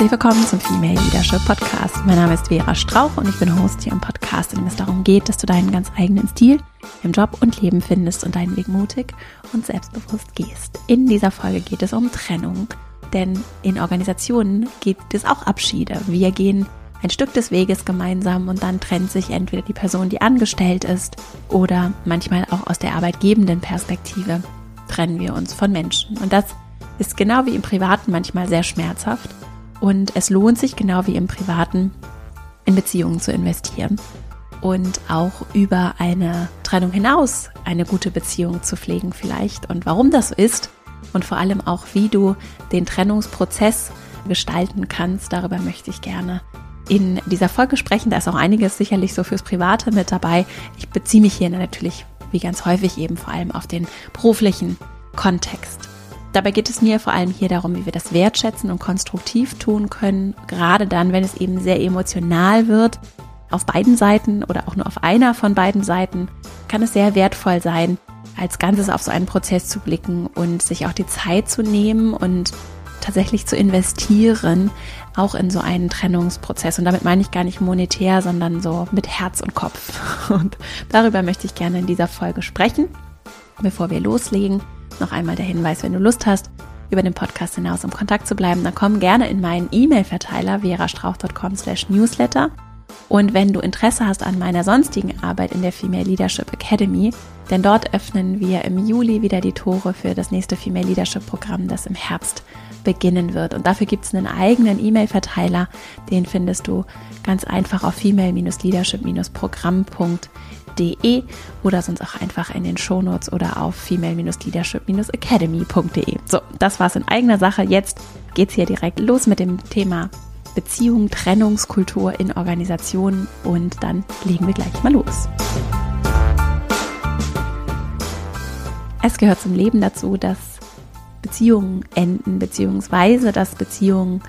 Herzlich willkommen zum Female Leadership Podcast. Mein Name ist Vera Strauch und ich bin Host hier im Podcast, in dem es darum geht, dass du deinen ganz eigenen Stil im Job und Leben findest und deinen Weg mutig und selbstbewusst gehst. In dieser Folge geht es um Trennung, denn in Organisationen gibt es auch Abschiede. Wir gehen ein Stück des Weges gemeinsam und dann trennt sich entweder die Person, die angestellt ist, oder manchmal auch aus der arbeitgebenden Perspektive trennen wir uns von Menschen. Und das ist genau wie im Privaten manchmal sehr schmerzhaft und es lohnt sich genau wie im Privaten in Beziehungen zu investieren und auch über eine Trennung hinaus eine gute Beziehung zu pflegen vielleicht und warum das so ist und vor allem auch wie du den Trennungsprozess gestalten kannst, darüber möchte ich gerne in dieser Folge sprechen. Da ist auch einiges sicherlich so fürs Private mit dabei. Ich beziehe mich hier natürlich wie ganz häufig eben vor allem auf den beruflichen Kontext. Dabei geht es mir vor allem hier darum, wie wir das wertschätzen und konstruktiv tun können, gerade dann, wenn es eben sehr emotional wird. Auf beiden Seiten oder auch nur auf einer von beiden Seiten kann es sehr wertvoll sein, als Ganzes auf so einen Prozess zu blicken und sich auch die Zeit zu nehmen und tatsächlich zu investieren, auch in so einen Trennungsprozess. Und damit meine ich gar nicht monetär, sondern so mit Herz und Kopf. Und darüber möchte ich gerne in dieser Folge sprechen. Bevor wir loslegen, noch einmal der Hinweis, wenn du Lust hast, über den Podcast hinaus im Kontakt zu bleiben, dann komm gerne in meinen E-Mail-Verteiler verastrauch.com slash newsletter. Und wenn du Interesse hast an meiner sonstigen Arbeit in der Female Leadership Academy, denn dort öffnen wir im Juli wieder die Tore für das nächste Female Leadership Programm, das im Herbst beginnen wird. Und dafür gibt es einen eigenen E-Mail-Verteiler, den findest du ganz einfach auf female-leadership-programm.de female-leadership-academy.de oder sonst auch einfach in den Shownotes oder auf female-leadership-academy.de. So, das war's in eigener Sache. Jetzt geht's hier direkt los mit dem Thema Beziehung, Trennungskultur in Organisationen und dann legen wir gleich mal los. Es gehört zum Leben dazu, dass Beziehungen enden, beziehungsweise dass Beziehungen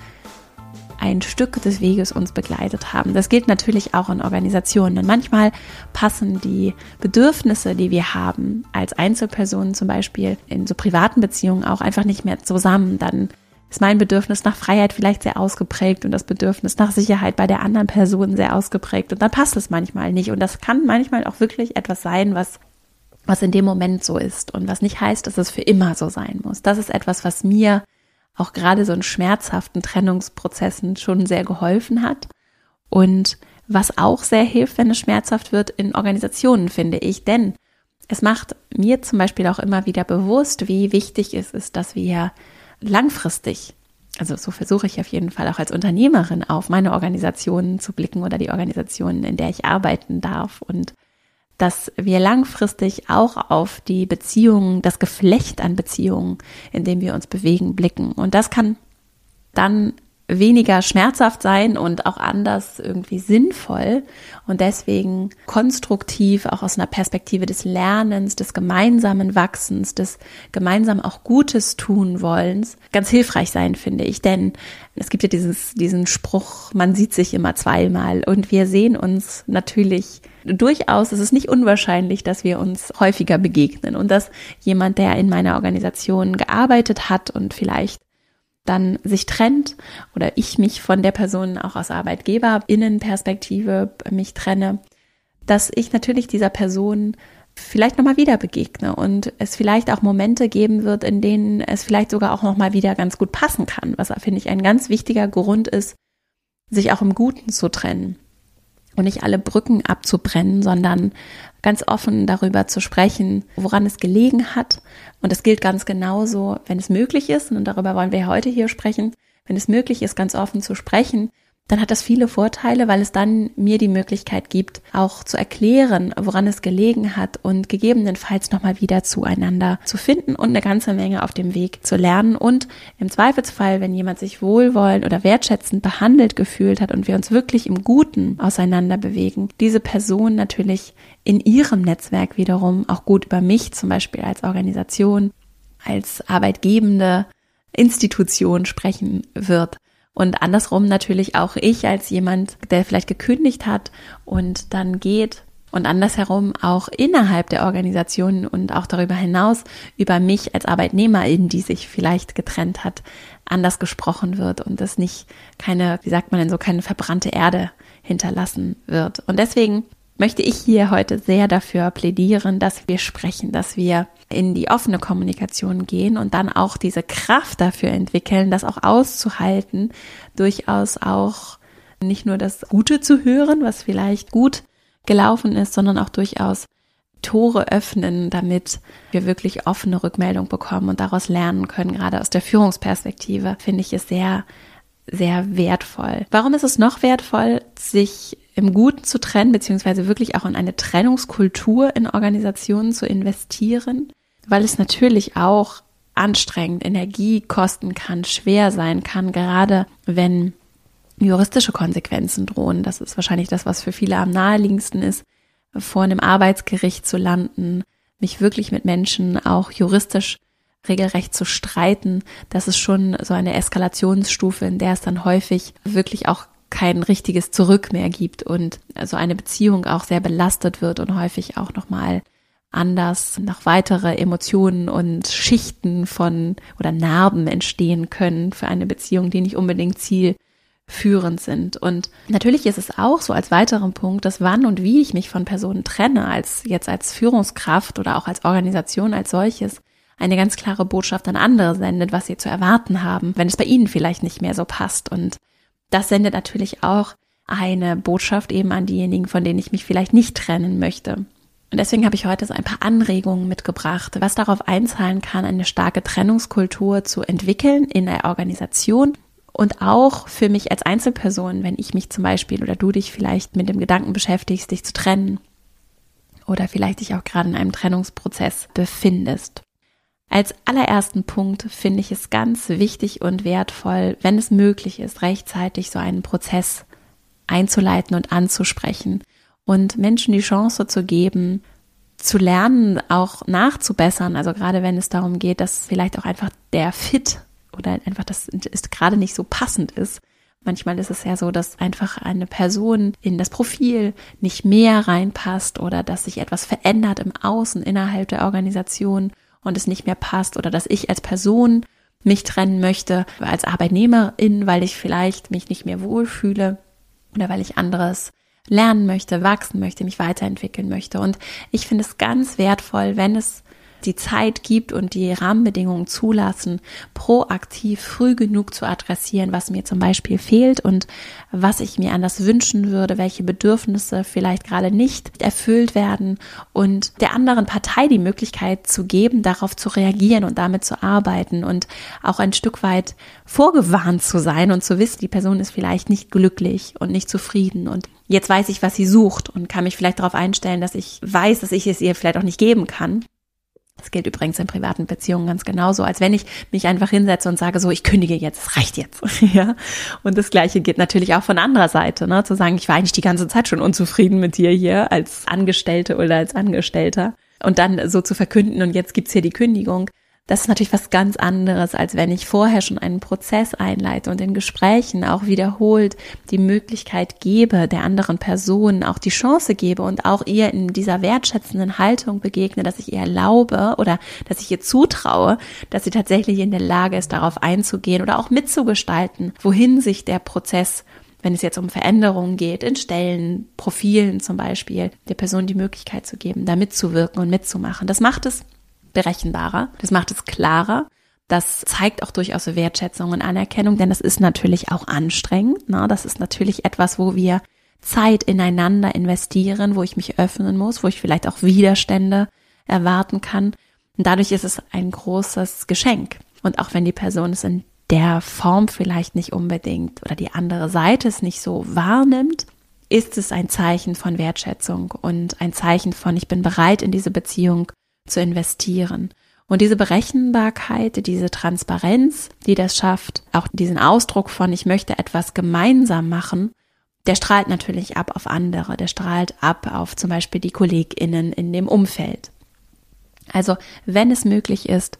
ein Stück des Weges uns begleitet haben. Das gilt natürlich auch in Organisationen. Denn manchmal passen die Bedürfnisse, die wir haben, als Einzelpersonen zum Beispiel in so privaten Beziehungen auch einfach nicht mehr zusammen. Dann ist mein Bedürfnis nach Freiheit vielleicht sehr ausgeprägt und das Bedürfnis nach Sicherheit bei der anderen Person sehr ausgeprägt. Und dann passt es manchmal nicht. Und das kann manchmal auch wirklich etwas sein, was was in dem Moment so ist und was nicht heißt, dass es für immer so sein muss. Das ist etwas, was mir auch gerade so in schmerzhaften Trennungsprozessen schon sehr geholfen hat. Und was auch sehr hilft, wenn es schmerzhaft wird in Organisationen, finde ich. Denn es macht mir zum Beispiel auch immer wieder bewusst, wie wichtig es ist, dass wir langfristig, also so versuche ich auf jeden Fall auch als Unternehmerin auf meine Organisationen zu blicken oder die Organisationen, in der ich arbeiten darf und dass wir langfristig auch auf die Beziehungen, das Geflecht an Beziehungen, in dem wir uns bewegen, blicken. Und das kann dann weniger schmerzhaft sein und auch anders irgendwie sinnvoll und deswegen konstruktiv auch aus einer Perspektive des Lernens, des gemeinsamen Wachsens, des gemeinsam auch Gutes tun wollens ganz hilfreich sein, finde ich. Denn es gibt ja dieses, diesen Spruch, man sieht sich immer zweimal und wir sehen uns natürlich durchaus, es ist nicht unwahrscheinlich, dass wir uns häufiger begegnen und dass jemand, der in meiner Organisation gearbeitet hat und vielleicht dann sich trennt oder ich mich von der Person auch aus Arbeitgeberinnenperspektive mich trenne, dass ich natürlich dieser Person vielleicht nochmal wieder begegne und es vielleicht auch Momente geben wird, in denen es vielleicht sogar auch nochmal wieder ganz gut passen kann, was finde ich ein ganz wichtiger Grund ist, sich auch im Guten zu trennen und nicht alle Brücken abzubrennen, sondern ganz offen darüber zu sprechen, woran es gelegen hat. Und das gilt ganz genauso, wenn es möglich ist, und darüber wollen wir heute hier sprechen, wenn es möglich ist, ganz offen zu sprechen, dann hat das viele Vorteile, weil es dann mir die Möglichkeit gibt, auch zu erklären, woran es gelegen hat und gegebenenfalls nochmal wieder zueinander zu finden und eine ganze Menge auf dem Weg zu lernen. Und im Zweifelsfall, wenn jemand sich wohlwollend oder wertschätzend behandelt gefühlt hat und wir uns wirklich im Guten auseinander bewegen, diese Person natürlich in ihrem Netzwerk wiederum auch gut über mich zum Beispiel als Organisation, als arbeitgebende Institution sprechen wird. Und andersrum natürlich auch ich als jemand, der vielleicht gekündigt hat und dann geht und andersherum auch innerhalb der Organisation und auch darüber hinaus über mich als Arbeitnehmerin, die sich vielleicht getrennt hat, anders gesprochen wird und es nicht keine, wie sagt man denn so, keine verbrannte Erde hinterlassen wird. Und deswegen möchte ich hier heute sehr dafür plädieren, dass wir sprechen, dass wir in die offene Kommunikation gehen und dann auch diese Kraft dafür entwickeln, das auch auszuhalten, durchaus auch nicht nur das Gute zu hören, was vielleicht gut gelaufen ist, sondern auch durchaus Tore öffnen, damit wir wirklich offene Rückmeldung bekommen und daraus lernen können. Gerade aus der Führungsperspektive finde ich es sehr, sehr wertvoll. Warum ist es noch wertvoll, sich im Guten zu trennen, beziehungsweise wirklich auch in eine Trennungskultur in Organisationen zu investieren? Weil es natürlich auch anstrengend Energie kosten kann, schwer sein kann, gerade wenn juristische Konsequenzen drohen. Das ist wahrscheinlich das, was für viele am naheliegendsten ist, vor einem Arbeitsgericht zu landen, mich wirklich mit Menschen auch juristisch regelrecht zu streiten. Das ist schon so eine Eskalationsstufe, in der es dann häufig wirklich auch kein richtiges Zurück mehr gibt und so eine Beziehung auch sehr belastet wird und häufig auch nochmal anders noch weitere Emotionen und Schichten von oder Narben entstehen können für eine Beziehung, die nicht unbedingt Ziel führend sind. Und natürlich ist es auch so als weiteren Punkt, dass wann und wie ich mich von Personen trenne, als jetzt als Führungskraft oder auch als Organisation als solches, eine ganz klare Botschaft an andere sendet, was sie zu erwarten haben, wenn es bei ihnen vielleicht nicht mehr so passt. Und das sendet natürlich auch eine Botschaft eben an diejenigen, von denen ich mich vielleicht nicht trennen möchte. Und deswegen habe ich heute so ein paar Anregungen mitgebracht, was darauf einzahlen kann, eine starke Trennungskultur zu entwickeln in der Organisation und auch für mich als Einzelperson, wenn ich mich zum Beispiel oder du dich vielleicht mit dem Gedanken beschäftigst, dich zu trennen oder vielleicht dich auch gerade in einem Trennungsprozess befindest. Als allerersten Punkt finde ich es ganz wichtig und wertvoll, wenn es möglich ist, rechtzeitig so einen Prozess einzuleiten und anzusprechen und Menschen die Chance zu geben, zu lernen, auch nachzubessern. Also gerade wenn es darum geht, dass vielleicht auch einfach der Fit oder einfach das ist gerade nicht so passend ist. Manchmal ist es ja so, dass einfach eine Person in das Profil nicht mehr reinpasst oder dass sich etwas verändert im Außen innerhalb der Organisation und es nicht mehr passt oder dass ich als Person mich trennen möchte als Arbeitnehmerin, weil ich vielleicht mich nicht mehr wohlfühle oder weil ich anderes lernen möchte, wachsen möchte, mich weiterentwickeln möchte. Und ich finde es ganz wertvoll, wenn es die Zeit gibt und die Rahmenbedingungen zulassen, proaktiv früh genug zu adressieren, was mir zum Beispiel fehlt und was ich mir anders wünschen würde, welche Bedürfnisse vielleicht gerade nicht erfüllt werden und der anderen Partei die Möglichkeit zu geben, darauf zu reagieren und damit zu arbeiten und auch ein Stück weit vorgewarnt zu sein und zu wissen, die Person ist vielleicht nicht glücklich und nicht zufrieden und jetzt weiß ich, was sie sucht und kann mich vielleicht darauf einstellen, dass ich weiß, dass ich es ihr vielleicht auch nicht geben kann. Das gilt übrigens in privaten Beziehungen ganz genauso, als wenn ich mich einfach hinsetze und sage, so, ich kündige jetzt, es reicht jetzt. ja. Und das Gleiche geht natürlich auch von anderer Seite, ne? zu sagen, ich war eigentlich die ganze Zeit schon unzufrieden mit dir hier als Angestellte oder als Angestellter. Und dann so zu verkünden, und jetzt gibt's hier die Kündigung. Das ist natürlich was ganz anderes, als wenn ich vorher schon einen Prozess einleite und in Gesprächen auch wiederholt die Möglichkeit gebe, der anderen Person auch die Chance gebe und auch ihr in dieser wertschätzenden Haltung begegne, dass ich ihr erlaube oder dass ich ihr zutraue, dass sie tatsächlich in der Lage ist, darauf einzugehen oder auch mitzugestalten, wohin sich der Prozess wenn es jetzt um Veränderungen geht, in Stellen, Profilen zum Beispiel, der Person die Möglichkeit zu geben, da mitzuwirken und mitzumachen. Das macht es berechenbarer, das macht es klarer. Das zeigt auch durchaus Wertschätzung und Anerkennung, denn das ist natürlich auch anstrengend. Ne? Das ist natürlich etwas, wo wir Zeit ineinander investieren, wo ich mich öffnen muss, wo ich vielleicht auch Widerstände erwarten kann. Und dadurch ist es ein großes Geschenk. Und auch wenn die Person es in der Form vielleicht nicht unbedingt oder die andere Seite es nicht so wahrnimmt, ist es ein Zeichen von Wertschätzung und ein Zeichen von, ich bin bereit in diese Beziehung zu investieren. Und diese Berechenbarkeit, diese Transparenz, die das schafft, auch diesen Ausdruck von, ich möchte etwas gemeinsam machen, der strahlt natürlich ab auf andere, der strahlt ab auf zum Beispiel die KollegInnen in dem Umfeld. Also, wenn es möglich ist,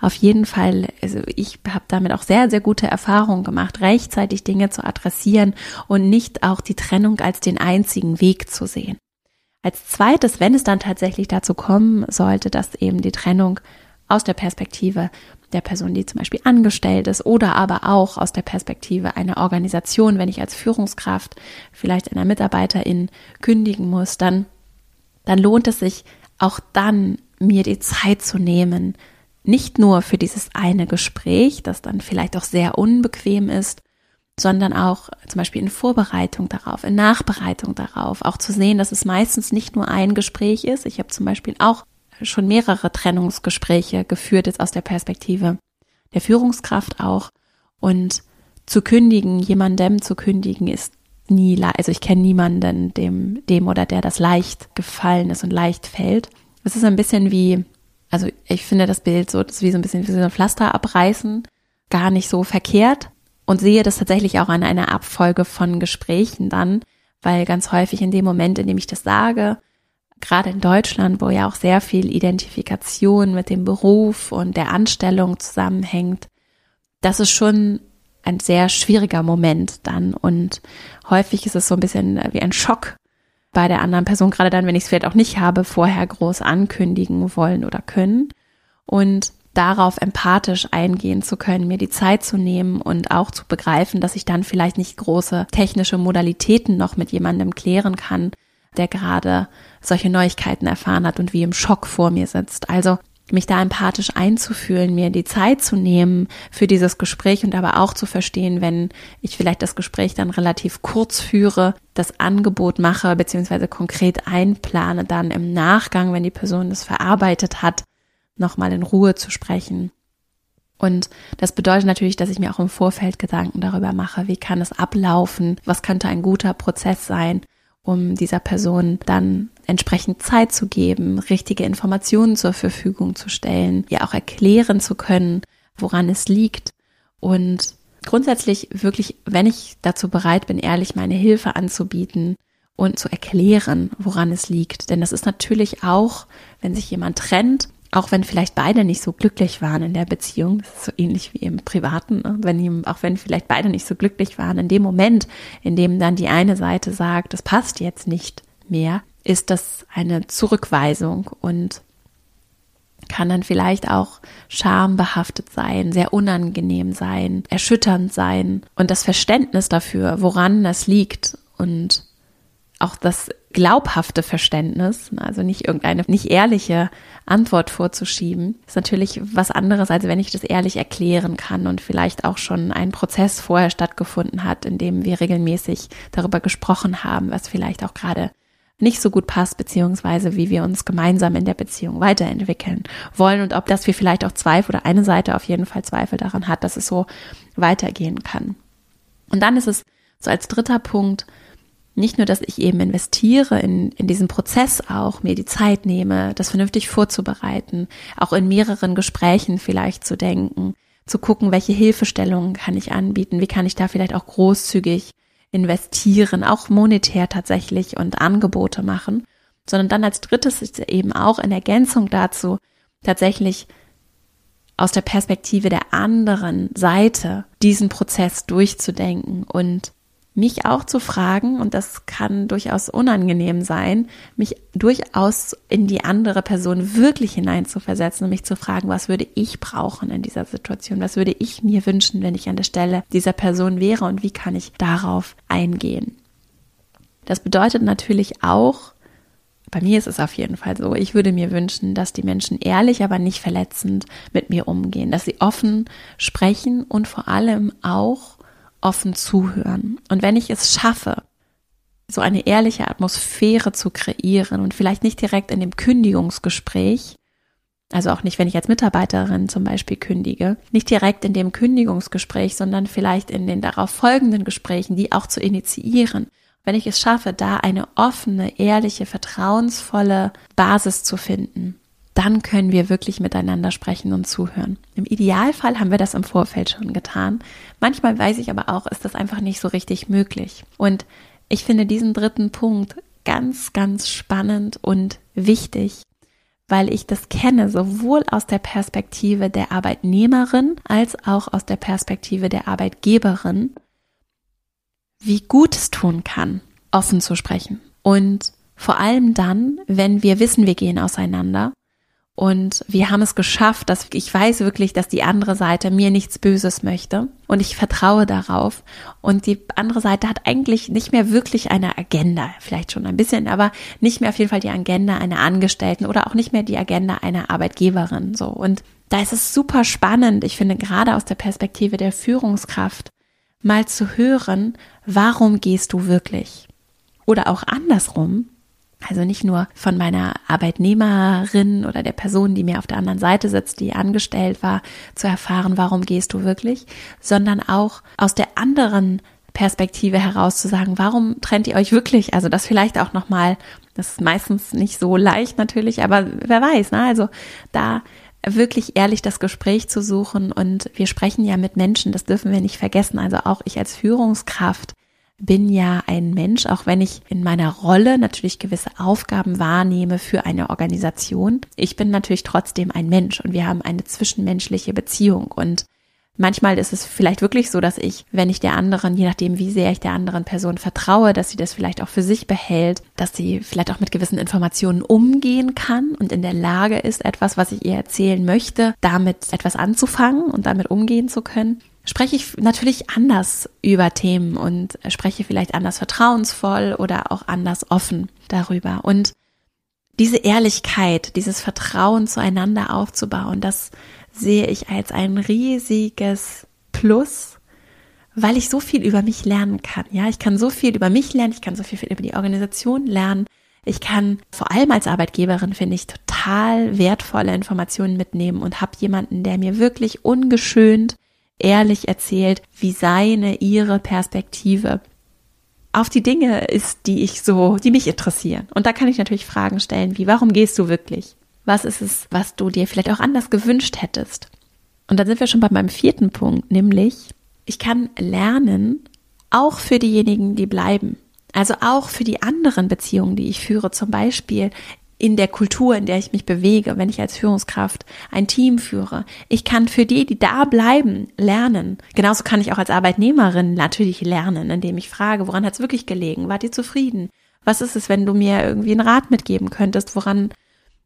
auf jeden Fall, also ich habe damit auch sehr, sehr gute Erfahrungen gemacht, rechtzeitig Dinge zu adressieren und nicht auch die Trennung als den einzigen Weg zu sehen. Als zweites, wenn es dann tatsächlich dazu kommen sollte, dass eben die Trennung aus der Perspektive der Person, die zum Beispiel angestellt ist oder aber auch aus der Perspektive einer Organisation, wenn ich als Führungskraft vielleicht einer Mitarbeiterin kündigen muss, dann, dann lohnt es sich auch dann, mir die Zeit zu nehmen, nicht nur für dieses eine Gespräch, das dann vielleicht auch sehr unbequem ist, sondern auch zum Beispiel in Vorbereitung darauf, in Nachbereitung darauf, auch zu sehen, dass es meistens nicht nur ein Gespräch ist. Ich habe zum Beispiel auch schon mehrere Trennungsgespräche geführt, jetzt aus der Perspektive der Führungskraft auch. Und zu kündigen, jemandem zu kündigen, ist nie, also ich kenne niemanden, dem, dem oder der das leicht gefallen ist und leicht fällt. Es ist ein bisschen wie, also ich finde das Bild so, das ist wie so ein bisschen wie so ein Pflaster abreißen, gar nicht so verkehrt und sehe das tatsächlich auch an einer Abfolge von Gesprächen dann, weil ganz häufig in dem Moment, in dem ich das sage, gerade in Deutschland, wo ja auch sehr viel Identifikation mit dem Beruf und der Anstellung zusammenhängt, das ist schon ein sehr schwieriger Moment dann. Und häufig ist es so ein bisschen wie ein Schock bei der anderen Person, gerade dann, wenn ich es vielleicht auch nicht habe, vorher groß ankündigen wollen oder können. Und darauf empathisch eingehen zu können, mir die Zeit zu nehmen und auch zu begreifen, dass ich dann vielleicht nicht große technische Modalitäten noch mit jemandem klären kann, der gerade solche Neuigkeiten erfahren hat und wie im Schock vor mir sitzt. Also mich da empathisch einzufühlen, mir die Zeit zu nehmen für dieses Gespräch und aber auch zu verstehen, wenn ich vielleicht das Gespräch dann relativ kurz führe, das Angebot mache, beziehungsweise konkret einplane, dann im Nachgang, wenn die Person das verarbeitet hat, nochmal in Ruhe zu sprechen. Und das bedeutet natürlich, dass ich mir auch im Vorfeld Gedanken darüber mache, wie kann es ablaufen, was könnte ein guter Prozess sein, um dieser Person dann entsprechend Zeit zu geben, richtige Informationen zur Verfügung zu stellen, ja auch erklären zu können, woran es liegt und grundsätzlich wirklich, wenn ich dazu bereit bin, ehrlich meine Hilfe anzubieten und zu erklären, woran es liegt. Denn das ist natürlich auch, wenn sich jemand trennt, auch wenn vielleicht beide nicht so glücklich waren in der Beziehung, das ist so ähnlich wie im Privaten, ne? wenn ihm, auch wenn vielleicht beide nicht so glücklich waren, in dem Moment, in dem dann die eine Seite sagt, das passt jetzt nicht mehr, ist das eine Zurückweisung und kann dann vielleicht auch schambehaftet sein, sehr unangenehm sein, erschütternd sein und das Verständnis dafür, woran das liegt und auch das glaubhafte Verständnis, also nicht irgendeine nicht ehrliche Antwort vorzuschieben, ist natürlich was anderes, als wenn ich das ehrlich erklären kann und vielleicht auch schon ein Prozess vorher stattgefunden hat, in dem wir regelmäßig darüber gesprochen haben, was vielleicht auch gerade nicht so gut passt, beziehungsweise wie wir uns gemeinsam in der Beziehung weiterentwickeln wollen und ob das wir vielleicht auch Zweifel oder eine Seite auf jeden Fall Zweifel daran hat, dass es so weitergehen kann. Und dann ist es so als dritter Punkt, nicht nur, dass ich eben investiere in, in diesen Prozess auch, mir die Zeit nehme, das vernünftig vorzubereiten, auch in mehreren Gesprächen vielleicht zu denken, zu gucken, welche Hilfestellungen kann ich anbieten, wie kann ich da vielleicht auch großzügig investieren, auch monetär tatsächlich und Angebote machen, sondern dann als drittes ist eben auch in Ergänzung dazu tatsächlich aus der Perspektive der anderen Seite diesen Prozess durchzudenken und mich auch zu fragen, und das kann durchaus unangenehm sein, mich durchaus in die andere Person wirklich hineinzuversetzen und mich zu fragen, was würde ich brauchen in dieser Situation? Was würde ich mir wünschen, wenn ich an der Stelle dieser Person wäre und wie kann ich darauf eingehen? Das bedeutet natürlich auch, bei mir ist es auf jeden Fall so, ich würde mir wünschen, dass die Menschen ehrlich, aber nicht verletzend mit mir umgehen, dass sie offen sprechen und vor allem auch offen zuhören. Und wenn ich es schaffe, so eine ehrliche Atmosphäre zu kreieren und vielleicht nicht direkt in dem Kündigungsgespräch, also auch nicht, wenn ich als Mitarbeiterin zum Beispiel kündige, nicht direkt in dem Kündigungsgespräch, sondern vielleicht in den darauf folgenden Gesprächen, die auch zu initiieren. Wenn ich es schaffe, da eine offene, ehrliche, vertrauensvolle Basis zu finden, dann können wir wirklich miteinander sprechen und zuhören. Im Idealfall haben wir das im Vorfeld schon getan. Manchmal weiß ich aber auch, ist das einfach nicht so richtig möglich. Und ich finde diesen dritten Punkt ganz, ganz spannend und wichtig, weil ich das kenne, sowohl aus der Perspektive der Arbeitnehmerin als auch aus der Perspektive der Arbeitgeberin, wie gut es tun kann, offen zu sprechen. Und vor allem dann, wenn wir wissen, wir gehen auseinander Und wir haben es geschafft, dass ich weiß wirklich, dass die andere Seite mir nichts Böses möchte. Und ich vertraue darauf. Und die andere Seite hat eigentlich nicht mehr wirklich eine Agenda. Vielleicht schon ein bisschen, aber nicht mehr auf jeden Fall die Agenda einer Angestellten oder auch nicht mehr die Agenda einer Arbeitgeberin. So. Und da ist es super spannend. Ich finde gerade aus der Perspektive der Führungskraft mal zu hören, warum gehst du wirklich? Oder auch andersrum, also nicht nur von meiner Arbeitnehmerin oder der Person, die mir auf der anderen Seite sitzt, die angestellt war, zu erfahren, warum gehst du wirklich, sondern auch aus der anderen Perspektive heraus zu sagen, warum trennt ihr euch wirklich? Also das vielleicht auch nochmal, das ist meistens nicht so leicht natürlich, aber wer weiß, ne? Also da wirklich ehrlich das Gespräch zu suchen und wir sprechen ja mit Menschen, das dürfen wir nicht vergessen. Also auch ich als Führungskraft bin ja ein Mensch, auch wenn ich in meiner Rolle natürlich gewisse Aufgaben wahrnehme für eine Organisation. Ich bin natürlich trotzdem ein Mensch und wir haben eine zwischenmenschliche Beziehung und Manchmal ist es vielleicht wirklich so, dass ich, wenn ich der anderen, je nachdem, wie sehr ich der anderen Person vertraue, dass sie das vielleicht auch für sich behält, dass sie vielleicht auch mit gewissen Informationen umgehen kann und in der Lage ist, etwas, was ich ihr erzählen möchte, damit etwas anzufangen und damit umgehen zu können spreche ich natürlich anders über Themen und spreche vielleicht anders vertrauensvoll oder auch anders offen darüber. Und diese Ehrlichkeit, dieses Vertrauen zueinander aufzubauen, das sehe ich als ein riesiges Plus, weil ich so viel über mich lernen kann. Ja, ich kann so viel über mich lernen, ich kann so viel über die Organisation lernen. Ich kann vor allem als Arbeitgeberin, finde ich, total wertvolle Informationen mitnehmen und habe jemanden, der mir wirklich ungeschönt ehrlich erzählt, wie seine, ihre Perspektive auf die Dinge ist, die ich so, die mich interessieren. Und da kann ich natürlich Fragen stellen, wie, warum gehst du wirklich? Was ist es, was du dir vielleicht auch anders gewünscht hättest? Und dann sind wir schon bei meinem vierten Punkt, nämlich, ich kann lernen, auch für diejenigen, die bleiben. Also auch für die anderen Beziehungen, die ich führe, zum Beispiel in der Kultur, in der ich mich bewege, wenn ich als Führungskraft ein Team führe. Ich kann für die, die da bleiben, lernen. Genauso kann ich auch als Arbeitnehmerin natürlich lernen, indem ich frage, woran hat es wirklich gelegen? Wart ihr zufrieden? Was ist es, wenn du mir irgendwie einen Rat mitgeben könntest? Woran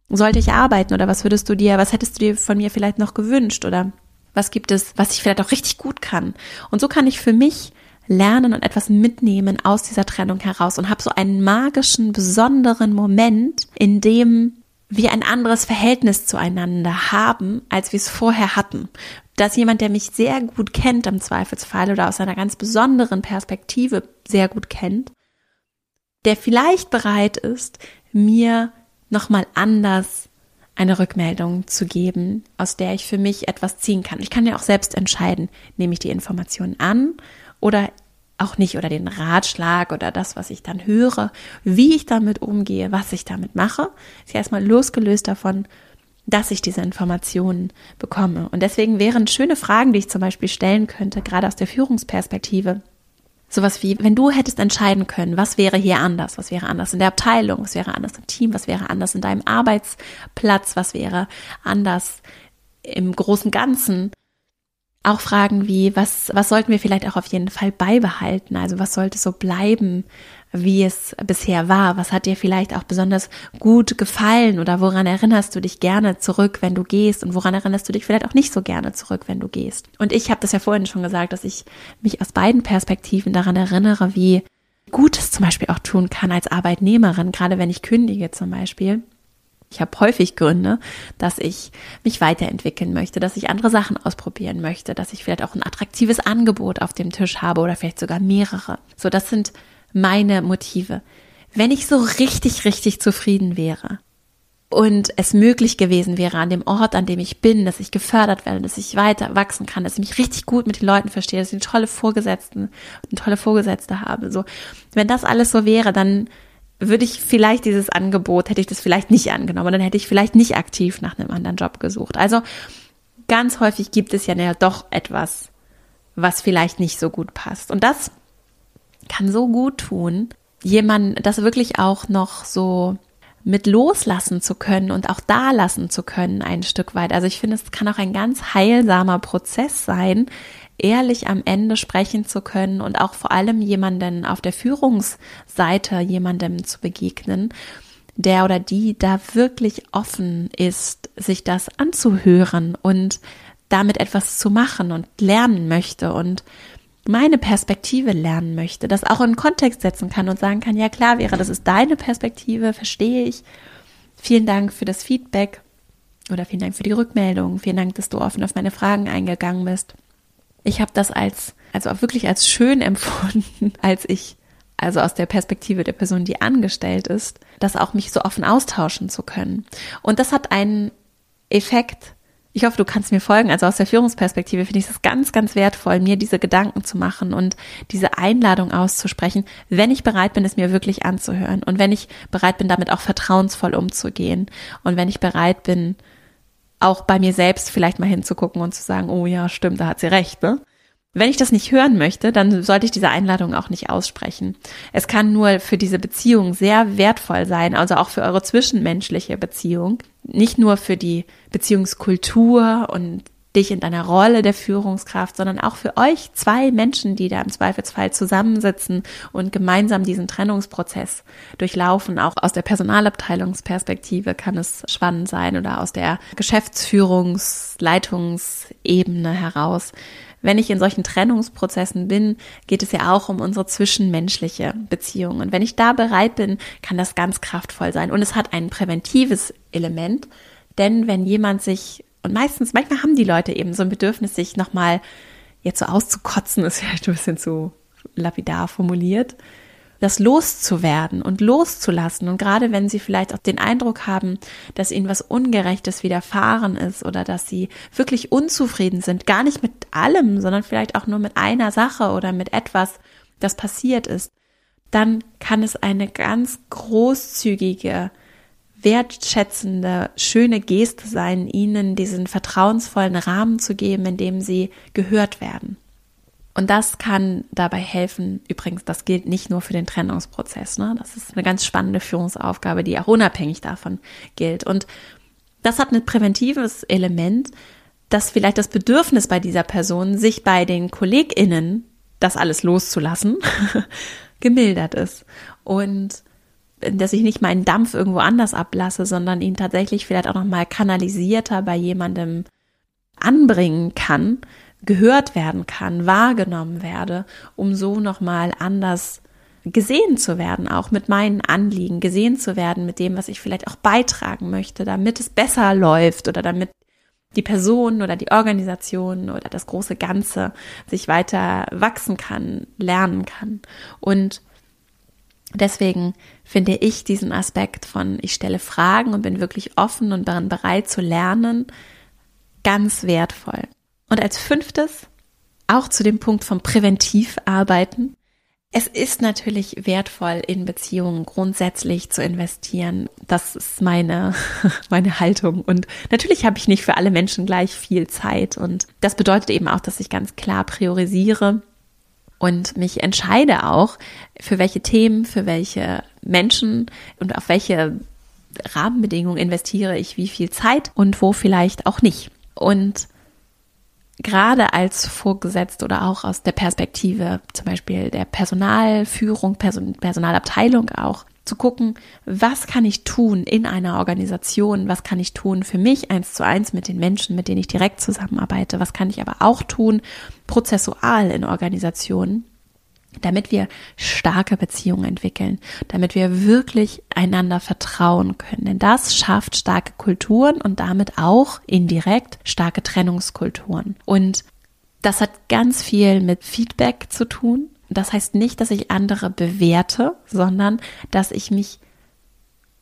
sollte ich arbeiten? Oder was würdest du dir, was hättest du dir von mir vielleicht noch gewünscht? Oder was gibt es, was ich vielleicht auch richtig gut kann? Und so kann ich für mich lernen und etwas mitnehmen aus dieser Trennung heraus und habe so einen magischen, besonderen Moment, in dem wir ein anderes Verhältnis zueinander haben, als wir es vorher hatten. Dass jemand, der mich sehr gut kennt im Zweifelsfall oder aus einer ganz besonderen Perspektive sehr gut kennt, der vielleicht bereit ist, mir nochmal anders eine Rückmeldung zu geben, aus der ich für mich etwas ziehen kann. Ich kann ja auch selbst entscheiden, nehme ich die Informationen an oder auch nicht oder den Ratschlag oder das, was ich dann höre, wie ich damit umgehe, was ich damit mache, ist ja erstmal losgelöst davon, dass ich diese Informationen bekomme. Und deswegen wären schöne Fragen, die ich zum Beispiel stellen könnte, gerade aus der Führungsperspektive. Sowas wie, wenn du hättest entscheiden können, was wäre hier anders, was wäre anders in der Abteilung, was wäre anders im Team, was wäre anders in deinem Arbeitsplatz, was wäre anders im großen Ganzen, auch Fragen wie, was, was sollten wir vielleicht auch auf jeden Fall beibehalten? Also was sollte so bleiben, wie es bisher war? Was hat dir vielleicht auch besonders gut gefallen oder woran erinnerst du dich gerne zurück, wenn du gehst? Und woran erinnerst du dich vielleicht auch nicht so gerne zurück, wenn du gehst? Und ich habe das ja vorhin schon gesagt, dass ich mich aus beiden Perspektiven daran erinnere, wie gut es zum Beispiel auch tun kann als Arbeitnehmerin, gerade wenn ich kündige zum Beispiel ich habe häufig Gründe, dass ich mich weiterentwickeln möchte, dass ich andere Sachen ausprobieren möchte, dass ich vielleicht auch ein attraktives Angebot auf dem Tisch habe oder vielleicht sogar mehrere. So, das sind meine Motive. Wenn ich so richtig, richtig zufrieden wäre und es möglich gewesen wäre an dem Ort, an dem ich bin, dass ich gefördert werde, dass ich weiter wachsen kann, dass ich mich richtig gut mit den Leuten verstehe, dass ich eine tolle Vorgesetzten, eine tolle Vorgesetzte habe, so. Wenn das alles so wäre, dann würde ich vielleicht dieses Angebot, hätte ich das vielleicht nicht angenommen, dann hätte ich vielleicht nicht aktiv nach einem anderen Job gesucht. Also ganz häufig gibt es ja doch etwas, was vielleicht nicht so gut passt. Und das kann so gut tun, jemand das wirklich auch noch so mit loslassen zu können und auch da lassen zu können ein Stück weit. Also ich finde, es kann auch ein ganz heilsamer Prozess sein, ehrlich am Ende sprechen zu können und auch vor allem jemanden auf der Führungsseite jemandem zu begegnen, der oder die da wirklich offen ist, sich das anzuhören und damit etwas zu machen und lernen möchte und meine Perspektive lernen möchte, das auch in Kontext setzen kann und sagen kann, ja klar wäre, das ist deine Perspektive, verstehe ich. Vielen Dank für das Feedback oder vielen Dank für die Rückmeldung. Vielen Dank, dass du offen auf meine Fragen eingegangen bist. Ich habe das als, also auch wirklich als schön empfunden, als ich, also aus der Perspektive der Person, die angestellt ist, das auch mich so offen austauschen zu können. Und das hat einen Effekt, ich hoffe, du kannst mir folgen. Also aus der Führungsperspektive finde ich es ganz, ganz wertvoll, mir diese Gedanken zu machen und diese Einladung auszusprechen, wenn ich bereit bin, es mir wirklich anzuhören und wenn ich bereit bin, damit auch vertrauensvoll umzugehen und wenn ich bereit bin, auch bei mir selbst vielleicht mal hinzugucken und zu sagen, oh ja, stimmt, da hat sie recht, ne? Wenn ich das nicht hören möchte, dann sollte ich diese Einladung auch nicht aussprechen. Es kann nur für diese Beziehung sehr wertvoll sein, also auch für eure zwischenmenschliche Beziehung, nicht nur für die Beziehungskultur und dich in deiner Rolle der Führungskraft, sondern auch für euch zwei Menschen, die da im Zweifelsfall zusammensitzen und gemeinsam diesen Trennungsprozess durchlaufen. Auch aus der Personalabteilungsperspektive kann es spannend sein oder aus der Geschäftsführungsleitungsebene heraus. Wenn ich in solchen Trennungsprozessen bin, geht es ja auch um unsere zwischenmenschliche Beziehung. Und wenn ich da bereit bin, kann das ganz kraftvoll sein. Und es hat ein präventives Element, denn wenn jemand sich und meistens, manchmal haben die Leute eben so ein Bedürfnis, sich nochmal jetzt so auszukotzen, ist vielleicht ein bisschen zu lapidar formuliert, das loszuwerden und loszulassen. Und gerade wenn sie vielleicht auch den Eindruck haben, dass ihnen was Ungerechtes widerfahren ist oder dass sie wirklich unzufrieden sind, gar nicht mit allem, sondern vielleicht auch nur mit einer Sache oder mit etwas, das passiert ist, dann kann es eine ganz großzügige wertschätzende, schöne Geste sein, ihnen diesen vertrauensvollen Rahmen zu geben, in dem sie gehört werden. Und das kann dabei helfen. Übrigens, das gilt nicht nur für den Trennungsprozess. Ne? Das ist eine ganz spannende Führungsaufgabe, die auch unabhängig davon gilt. Und das hat ein präventives Element, dass vielleicht das Bedürfnis bei dieser Person, sich bei den KollegInnen das alles loszulassen, gemildert ist. Und dass ich nicht meinen Dampf irgendwo anders ablasse, sondern ihn tatsächlich vielleicht auch nochmal kanalisierter bei jemandem anbringen kann, gehört werden kann, wahrgenommen werde, um so nochmal anders gesehen zu werden, auch mit meinen Anliegen, gesehen zu werden mit dem, was ich vielleicht auch beitragen möchte, damit es besser läuft oder damit die Person oder die Organisation oder das große Ganze sich weiter wachsen kann, lernen kann. Und Deswegen finde ich diesen Aspekt von ich stelle Fragen und bin wirklich offen und daran bereit zu lernen ganz wertvoll. Und als fünftes, auch zu dem Punkt vom Präventivarbeiten. Es ist natürlich wertvoll, in Beziehungen grundsätzlich zu investieren. Das ist meine, meine Haltung. Und natürlich habe ich nicht für alle Menschen gleich viel Zeit. Und das bedeutet eben auch, dass ich ganz klar priorisiere und mich entscheide auch, für welche Themen, für welche Menschen und auf welche Rahmenbedingungen investiere ich wie viel Zeit und wo vielleicht auch nicht. Und gerade als Vorgesetzt oder auch aus der Perspektive zum Beispiel der Personalführung, Person, Personalabteilung auch, zu gucken, was kann ich tun in einer Organisation, was kann ich tun für mich eins zu eins mit den Menschen, mit denen ich direkt zusammenarbeite, was kann ich aber auch tun prozessual in Organisationen, damit wir starke Beziehungen entwickeln, damit wir wirklich einander vertrauen können. Denn das schafft starke Kulturen und damit auch indirekt starke Trennungskulturen. Und das hat ganz viel mit Feedback zu tun, das heißt nicht, dass ich andere bewerte, sondern dass ich mich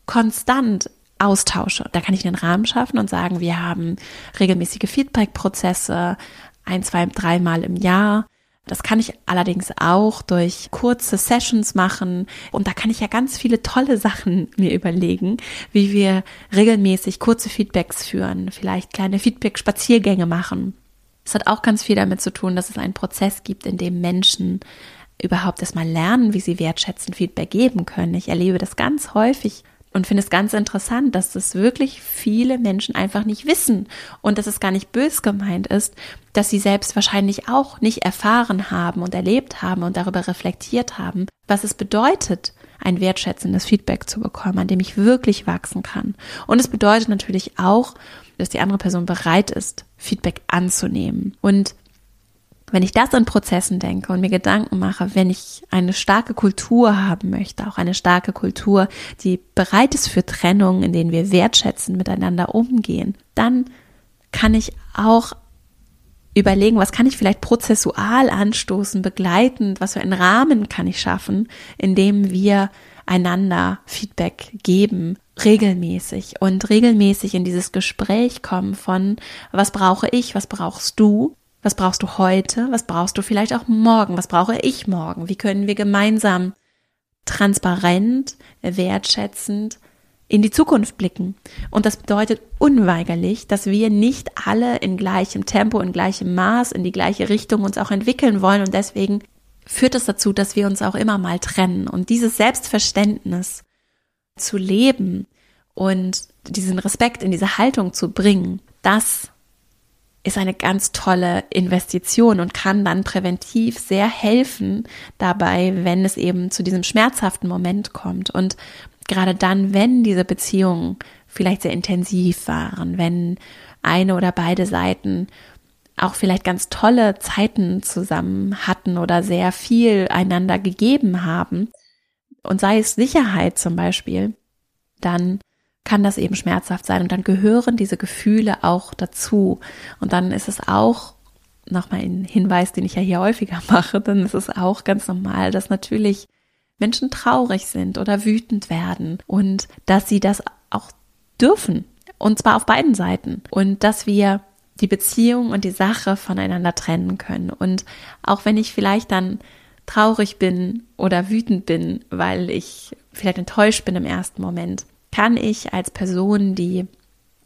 konstant austausche. Da kann ich einen Rahmen schaffen und sagen, wir haben regelmäßige Feedback-Prozesse, ein, zwei, dreimal im Jahr. Das kann ich allerdings auch durch kurze Sessions machen. Und da kann ich ja ganz viele tolle Sachen mir überlegen, wie wir regelmäßig kurze Feedbacks führen, vielleicht kleine Feedback-Spaziergänge machen. Es hat auch ganz viel damit zu tun, dass es einen Prozess gibt, in dem Menschen überhaupt erstmal lernen, wie sie wertschätzend Feedback geben können. Ich erlebe das ganz häufig und finde es ganz interessant, dass das wirklich viele Menschen einfach nicht wissen und dass es gar nicht bös gemeint ist, dass sie selbst wahrscheinlich auch nicht erfahren haben und erlebt haben und darüber reflektiert haben, was es bedeutet, ein wertschätzendes Feedback zu bekommen, an dem ich wirklich wachsen kann. Und es bedeutet natürlich auch, dass die andere Person bereit ist, Feedback anzunehmen. Und wenn ich das in Prozessen denke und mir Gedanken mache, wenn ich eine starke Kultur haben möchte, auch eine starke Kultur, die bereit ist für Trennung, in denen wir wertschätzen, miteinander umgehen, dann kann ich auch überlegen, was kann ich vielleicht prozessual anstoßen, begleitend, was für einen Rahmen kann ich schaffen, in dem wir einander Feedback geben, regelmäßig. Und regelmäßig in dieses Gespräch kommen von, was brauche ich, was brauchst du, was brauchst du heute, was brauchst du vielleicht auch morgen, was brauche ich morgen, wie können wir gemeinsam transparent, wertschätzend in die Zukunft blicken. Und das bedeutet unweigerlich, dass wir nicht alle in gleichem Tempo, in gleichem Maß, in die gleiche Richtung uns auch entwickeln wollen. Und deswegen führt es dazu, dass wir uns auch immer mal trennen. Und dieses Selbstverständnis zu leben und diesen Respekt in diese Haltung zu bringen, das ist eine ganz tolle Investition und kann dann präventiv sehr helfen dabei, wenn es eben zu diesem schmerzhaften Moment kommt. Und gerade dann, wenn diese Beziehungen vielleicht sehr intensiv waren, wenn eine oder beide Seiten auch vielleicht ganz tolle Zeiten zusammen hatten oder sehr viel einander gegeben haben, und sei es Sicherheit zum Beispiel, dann kann das eben schmerzhaft sein und dann gehören diese Gefühle auch dazu. Und dann ist es auch nochmal ein Hinweis, den ich ja hier häufiger mache, dann ist es auch ganz normal, dass natürlich Menschen traurig sind oder wütend werden und dass sie das auch dürfen. Und zwar auf beiden Seiten. Und dass wir die Beziehung und die Sache voneinander trennen können. Und auch wenn ich vielleicht dann traurig bin oder wütend bin, weil ich vielleicht enttäuscht bin im ersten Moment, kann ich als Person, die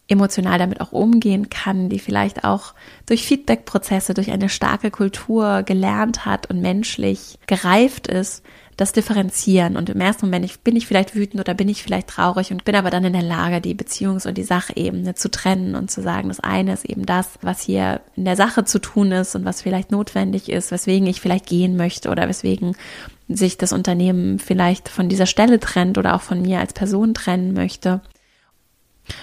emotional damit auch umgehen kann, die vielleicht auch durch Feedback-Prozesse, durch eine starke Kultur gelernt hat und menschlich gereift ist, das differenzieren. Und im ersten Moment bin ich vielleicht wütend oder bin ich vielleicht traurig und bin aber dann in der Lage, die Beziehungs- und die Sachebene zu trennen und zu sagen, das eine ist eben das, was hier in der Sache zu tun ist und was vielleicht notwendig ist, weswegen ich vielleicht gehen möchte oder weswegen sich das Unternehmen vielleicht von dieser Stelle trennt oder auch von mir als Person trennen möchte.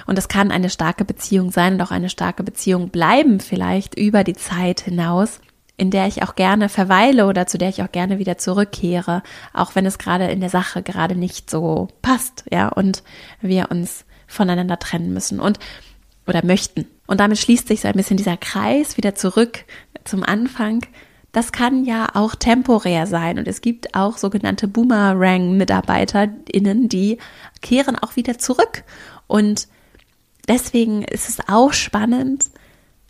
Und das kann eine starke Beziehung sein und auch eine starke Beziehung bleiben, vielleicht über die Zeit hinaus in der ich auch gerne verweile oder zu der ich auch gerne wieder zurückkehre, auch wenn es gerade in der Sache gerade nicht so passt, ja, und wir uns voneinander trennen müssen und oder möchten. Und damit schließt sich so ein bisschen dieser Kreis wieder zurück zum Anfang. Das kann ja auch temporär sein und es gibt auch sogenannte Boomerang-MitarbeiterInnen, die kehren auch wieder zurück. Und deswegen ist es auch spannend,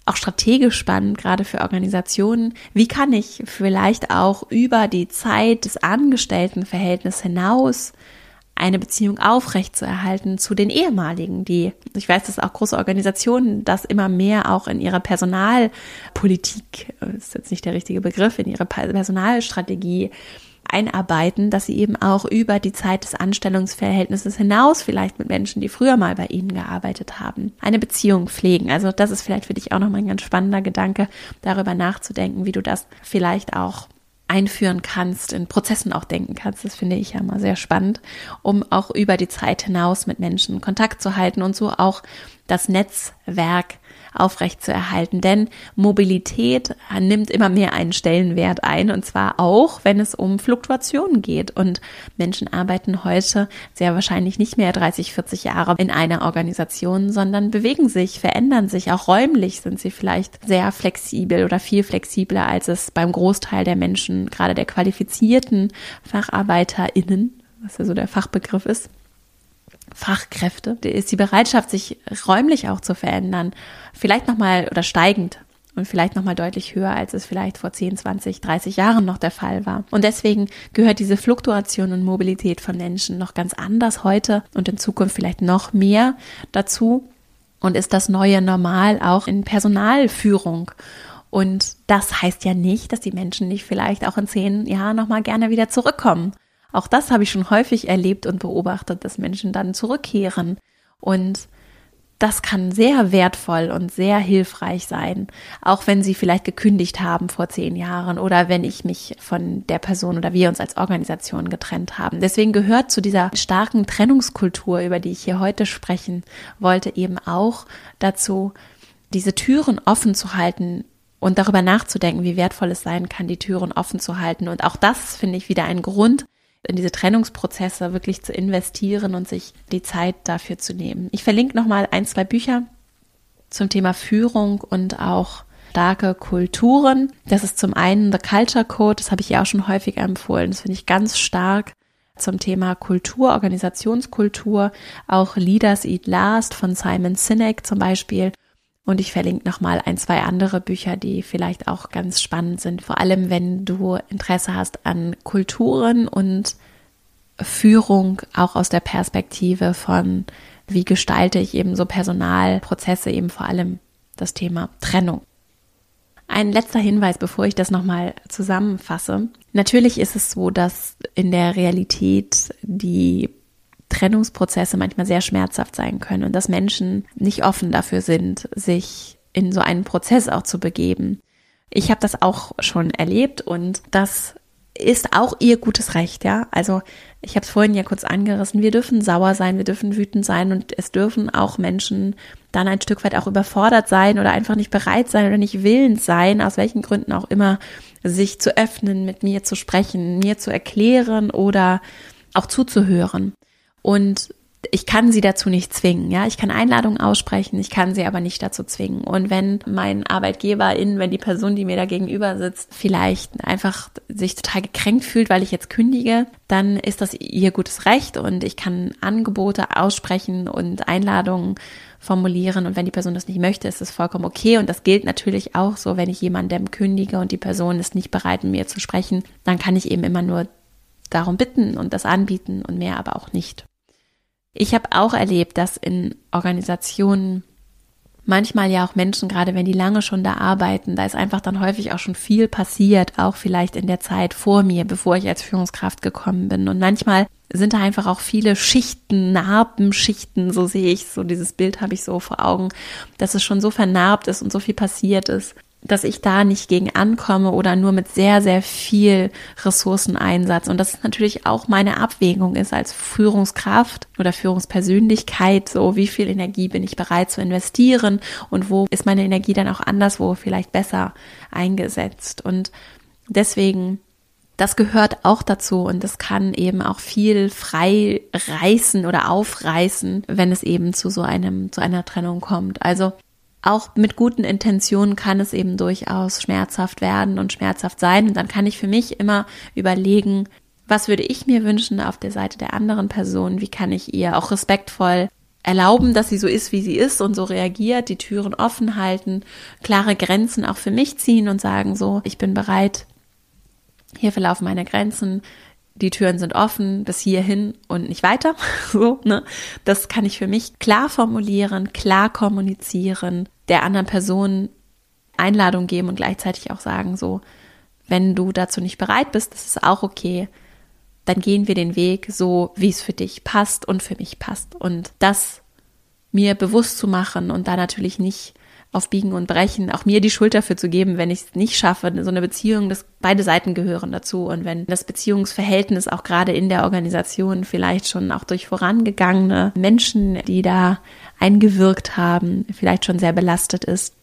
auch strategisch spannend, gerade für Organisationen. Wie kann ich vielleicht auch über die Zeit des Angestelltenverhältnisses hinaus eine Beziehung aufrechtzuerhalten zu den ehemaligen, die, ich weiß, dass auch große Organisationen das immer mehr auch in ihrer Personalpolitik, ist jetzt nicht der richtige Begriff, in ihre Personalstrategie einarbeiten, dass sie eben auch über die Zeit des Anstellungsverhältnisses hinaus vielleicht mit Menschen, die früher mal bei ihnen gearbeitet haben, eine Beziehung pflegen. Also das ist vielleicht für dich auch nochmal ein ganz spannender Gedanke, darüber nachzudenken, wie du das vielleicht auch einführen kannst, in Prozessen auch denken kannst. Das finde ich ja mal sehr spannend, um auch über die Zeit hinaus mit Menschen Kontakt zu halten und so auch das Netzwerk aufrechtzuerhalten. Denn Mobilität nimmt immer mehr einen Stellenwert ein und zwar auch, wenn es um Fluktuationen geht. Und Menschen arbeiten heute sehr wahrscheinlich nicht mehr 30, 40 Jahre in einer Organisation, sondern bewegen sich, verändern sich. Auch räumlich sind sie vielleicht sehr flexibel oder viel flexibler, als es beim Großteil der Menschen, gerade der qualifizierten FacharbeiterInnen, was ja so der Fachbegriff ist, Fachkräfte, ist die Bereitschaft, sich räumlich auch zu verändern, vielleicht nochmal oder steigend und vielleicht nochmal deutlich höher, als es vielleicht vor 10, 20, 30 Jahren noch der Fall war. Und deswegen gehört diese Fluktuation und Mobilität von Menschen noch ganz anders heute und in Zukunft vielleicht noch mehr dazu und ist das neue Normal auch in Personalführung. Und das heißt ja nicht, dass die Menschen nicht vielleicht auch in zehn Jahren nochmal gerne wieder zurückkommen. Auch das habe ich schon häufig erlebt und beobachtet, dass Menschen dann zurückkehren und das kann sehr wertvoll und sehr hilfreich sein, auch wenn Sie vielleicht gekündigt haben vor zehn Jahren oder wenn ich mich von der Person oder wir uns als Organisation getrennt haben. Deswegen gehört zu dieser starken Trennungskultur, über die ich hier heute sprechen wollte, eben auch dazu, diese Türen offen zu halten und darüber nachzudenken, wie wertvoll es sein kann, die Türen offen zu halten. Und auch das finde ich wieder ein Grund, in diese Trennungsprozesse wirklich zu investieren und sich die Zeit dafür zu nehmen. Ich verlinke nochmal ein, zwei Bücher zum Thema Führung und auch starke Kulturen. Das ist zum einen The Culture Code, das habe ich ja auch schon häufiger empfohlen. Das finde ich ganz stark zum Thema Kultur, Organisationskultur. Auch Leaders Eat Last von Simon Sinek zum Beispiel. Und ich verlinke nochmal ein, zwei andere Bücher, die vielleicht auch ganz spannend sind. Vor allem, wenn du Interesse hast an Kulturen und Führung, auch aus der Perspektive von, wie gestalte ich eben so Personalprozesse, eben vor allem das Thema Trennung. Ein letzter Hinweis, bevor ich das nochmal zusammenfasse. Natürlich ist es so, dass in der Realität die Trennungsprozesse manchmal sehr schmerzhaft sein können und dass Menschen nicht offen dafür sind, sich in so einen Prozess auch zu begeben. Ich habe das auch schon erlebt und das ist auch ihr gutes Recht, ja. Also ich habe es vorhin ja kurz angerissen, wir dürfen sauer sein, wir dürfen wütend sein und es dürfen auch Menschen dann ein Stück weit auch überfordert sein oder einfach nicht bereit sein oder nicht willens sein, aus welchen Gründen auch immer, sich zu öffnen, mit mir zu sprechen, mir zu erklären oder auch zuzuhören. Und ich kann sie dazu nicht zwingen, ja. Ich kann Einladungen aussprechen, ich kann sie aber nicht dazu zwingen. Und wenn mein Arbeitgeberin, wenn die Person, die mir da gegenüber sitzt, vielleicht einfach sich total gekränkt fühlt, weil ich jetzt kündige, dann ist das ihr gutes Recht und ich kann Angebote aussprechen und Einladungen formulieren. Und wenn die Person das nicht möchte, ist es vollkommen okay. Und das gilt natürlich auch so, wenn ich jemandem kündige und die Person ist nicht bereit, mit mir zu sprechen, dann kann ich eben immer nur darum bitten und das anbieten und mehr aber auch nicht. Ich habe auch erlebt, dass in Organisationen manchmal ja auch Menschen, gerade wenn die lange schon da arbeiten, da ist einfach dann häufig auch schon viel passiert, auch vielleicht in der Zeit vor mir, bevor ich als Führungskraft gekommen bin. Und manchmal sind da einfach auch viele Schichten, Narbenschichten, so sehe ich so, dieses Bild habe ich so vor Augen, dass es schon so vernarbt ist und so viel passiert ist, dass ich da nicht gegen ankomme oder nur mit sehr, sehr viel Ressourceneinsatz. Und das ist natürlich auch meine Abwägung ist als Führungskraft oder Führungspersönlichkeit, so wie viel Energie bin ich bereit zu investieren und wo ist meine Energie dann auch anderswo vielleicht besser eingesetzt. Und deswegen das gehört auch dazu und das kann eben auch viel frei reißen oder aufreißen, wenn es eben zu so einem, zu einer Trennung kommt. Also auch mit guten Intentionen kann es eben durchaus schmerzhaft werden und schmerzhaft sein. Und dann kann ich für mich immer überlegen, was würde ich mir wünschen auf der Seite der anderen Person? Wie kann ich ihr auch respektvoll erlauben, dass sie so ist, wie sie ist und so reagiert, die Türen offen halten, klare Grenzen auch für mich ziehen und sagen so, ich bin bereit, hier verlaufen meine Grenzen, die Türen sind offen bis hierhin und nicht weiter. So, ne? Das kann ich für mich klar formulieren, klar kommunizieren, der anderen Person Einladung geben und gleichzeitig auch sagen, so, wenn du dazu nicht bereit bist, das ist auch okay, dann gehen wir den Weg so, wie es für dich passt und für mich passt. Und das mir bewusst zu machen und da natürlich nicht auf Biegen und Brechen, auch mir die Schuld dafür zu geben, wenn ich es nicht schaffe. So eine Beziehung, dass beide Seiten gehören dazu. Und wenn das Beziehungsverhältnis auch gerade in der Organisation vielleicht schon auch durch vorangegangene Menschen, die da eingewirkt haben, vielleicht schon sehr belastet ist,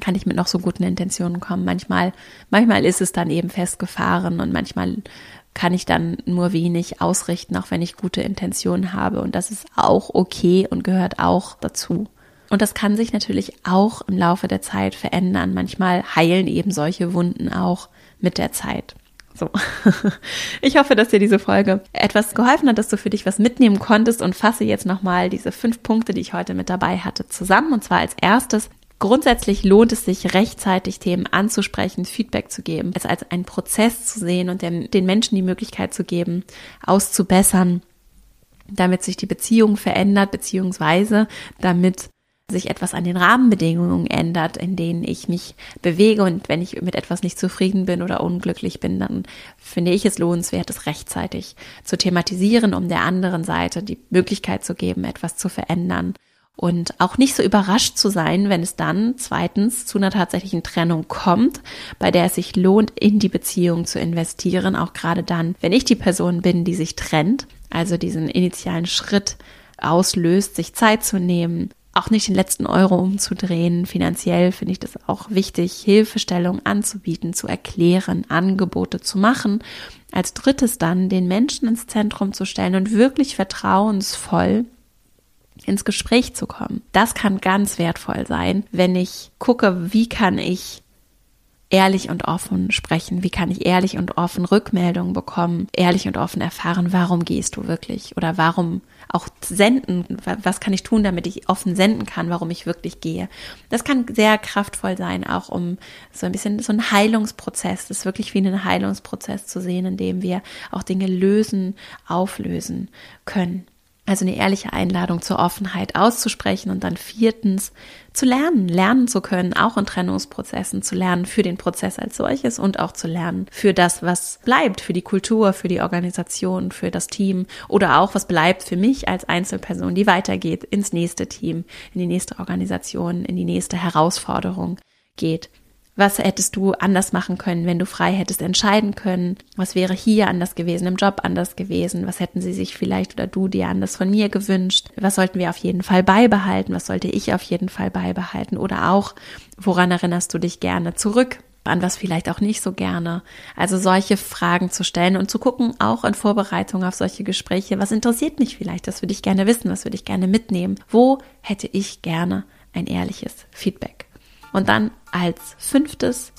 kann ich mit noch so guten Intentionen kommen. Manchmal, manchmal ist es dann eben festgefahren und manchmal kann ich dann nur wenig ausrichten, auch wenn ich gute Intentionen habe. Und das ist auch okay und gehört auch dazu. Und das kann sich natürlich auch im Laufe der Zeit verändern. Manchmal heilen eben solche Wunden auch mit der Zeit. So. Ich hoffe, dass dir diese Folge etwas geholfen hat, dass du für dich was mitnehmen konntest und fasse jetzt nochmal diese fünf Punkte, die ich heute mit dabei hatte, zusammen. Und zwar als erstes, Grundsätzlich lohnt es sich, rechtzeitig Themen anzusprechen, Feedback zu geben, es als einen Prozess zu sehen und den, Menschen die Möglichkeit zu geben, auszubessern, damit sich die Beziehung verändert, beziehungsweise damit sich etwas an den Rahmenbedingungen ändert, in denen ich mich bewege. Und wenn ich mit etwas nicht zufrieden bin oder unglücklich bin, dann finde ich es lohnenswert, es rechtzeitig zu thematisieren, um der anderen Seite die Möglichkeit zu geben, etwas zu verändern. Und auch nicht so überrascht zu sein, wenn es dann zweitens zu einer tatsächlichen Trennung kommt, bei der es sich lohnt, in die Beziehung zu investieren, auch gerade dann, wenn ich die Person bin, die sich trennt, also diesen initialen Schritt auslöst, sich Zeit zu nehmen, auch nicht den letzten Euro umzudrehen. Finanziell finde ich das auch wichtig, Hilfestellung anzubieten, zu erklären, Angebote zu machen. Als drittes dann den Menschen ins Zentrum zu stellen und wirklich vertrauensvoll ins Gespräch zu kommen. Das kann ganz wertvoll sein, wenn ich gucke, wie kann ich ehrlich und offen sprechen? Wie kann ich ehrlich und offen Rückmeldungen bekommen? Ehrlich und offen erfahren, warum gehst du wirklich? Oder warum auch senden? Was kann ich tun, damit ich offen senden kann, warum ich wirklich gehe? Das kann sehr kraftvoll sein, auch um so ein bisschen so ein Heilungsprozess, das ist wirklich wie einen Heilungsprozess zu sehen, in dem wir auch Dinge lösen, auflösen können. Also eine ehrliche Einladung zur Offenheit auszusprechen und dann viertens zu lernen, lernen zu können, auch in Trennungsprozessen zu lernen für den Prozess als solches und auch zu lernen für das, was bleibt, für die Kultur, für die Organisation, für das Team oder auch was bleibt für mich als Einzelperson, die weitergeht ins nächste Team, in die nächste Organisation, in die nächste Herausforderung geht. Was hättest du anders machen können, wenn du frei hättest entscheiden können? Was wäre hier anders gewesen, im Job anders gewesen? Was hätten sie sich vielleicht oder du dir anders von mir gewünscht? Was sollten wir auf jeden Fall beibehalten? Was sollte ich auf jeden Fall beibehalten? Oder auch, woran erinnerst du dich gerne zurück? an was vielleicht auch nicht so gerne. Also solche Fragen zu stellen und zu gucken, auch in Vorbereitung auf solche Gespräche, was interessiert mich vielleicht, das würde ich gerne wissen, was würde ich gerne mitnehmen, wo hätte ich gerne ein ehrliches Feedback. Und dann als fünftes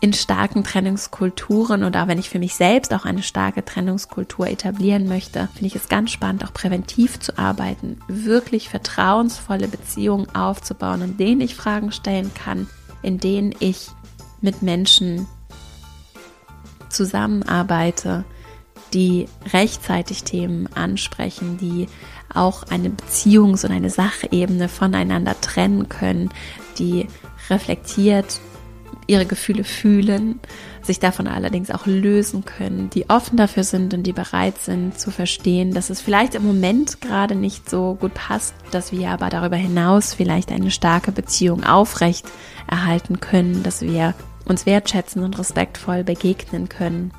in starken Trennungskulturen oder wenn ich für mich selbst auch eine starke Trennungskultur etablieren möchte, finde ich es ganz spannend, auch präventiv zu arbeiten, wirklich vertrauensvolle Beziehungen aufzubauen, in denen ich Fragen stellen kann, in denen ich mit Menschen zusammenarbeite, die rechtzeitig Themen ansprechen, die auch eine Beziehungs- und eine Sachebene voneinander trennen können, die reflektiert ihre Gefühle fühlen, sich davon allerdings auch lösen können, die offen dafür sind und die bereit sind zu verstehen, dass es vielleicht im Moment gerade nicht so gut passt, dass wir aber darüber hinaus vielleicht eine starke Beziehung aufrecht erhalten können, dass wir uns wertschätzen und respektvoll begegnen können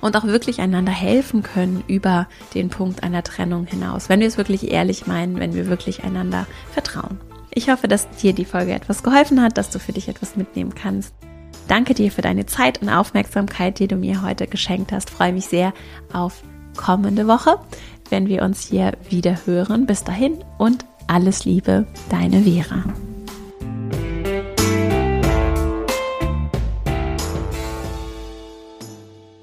und auch wirklich einander helfen können über den Punkt einer Trennung hinaus, wenn wir es wirklich ehrlich meinen, wenn wir wirklich einander vertrauen. Ich hoffe, dass dir die Folge etwas geholfen hat, dass du für dich etwas mitnehmen kannst. Danke dir für deine Zeit und Aufmerksamkeit, die du mir heute geschenkt hast. freue mich sehr auf kommende Woche, wenn wir uns hier wieder hören. Bis dahin und alles Liebe, deine Vera.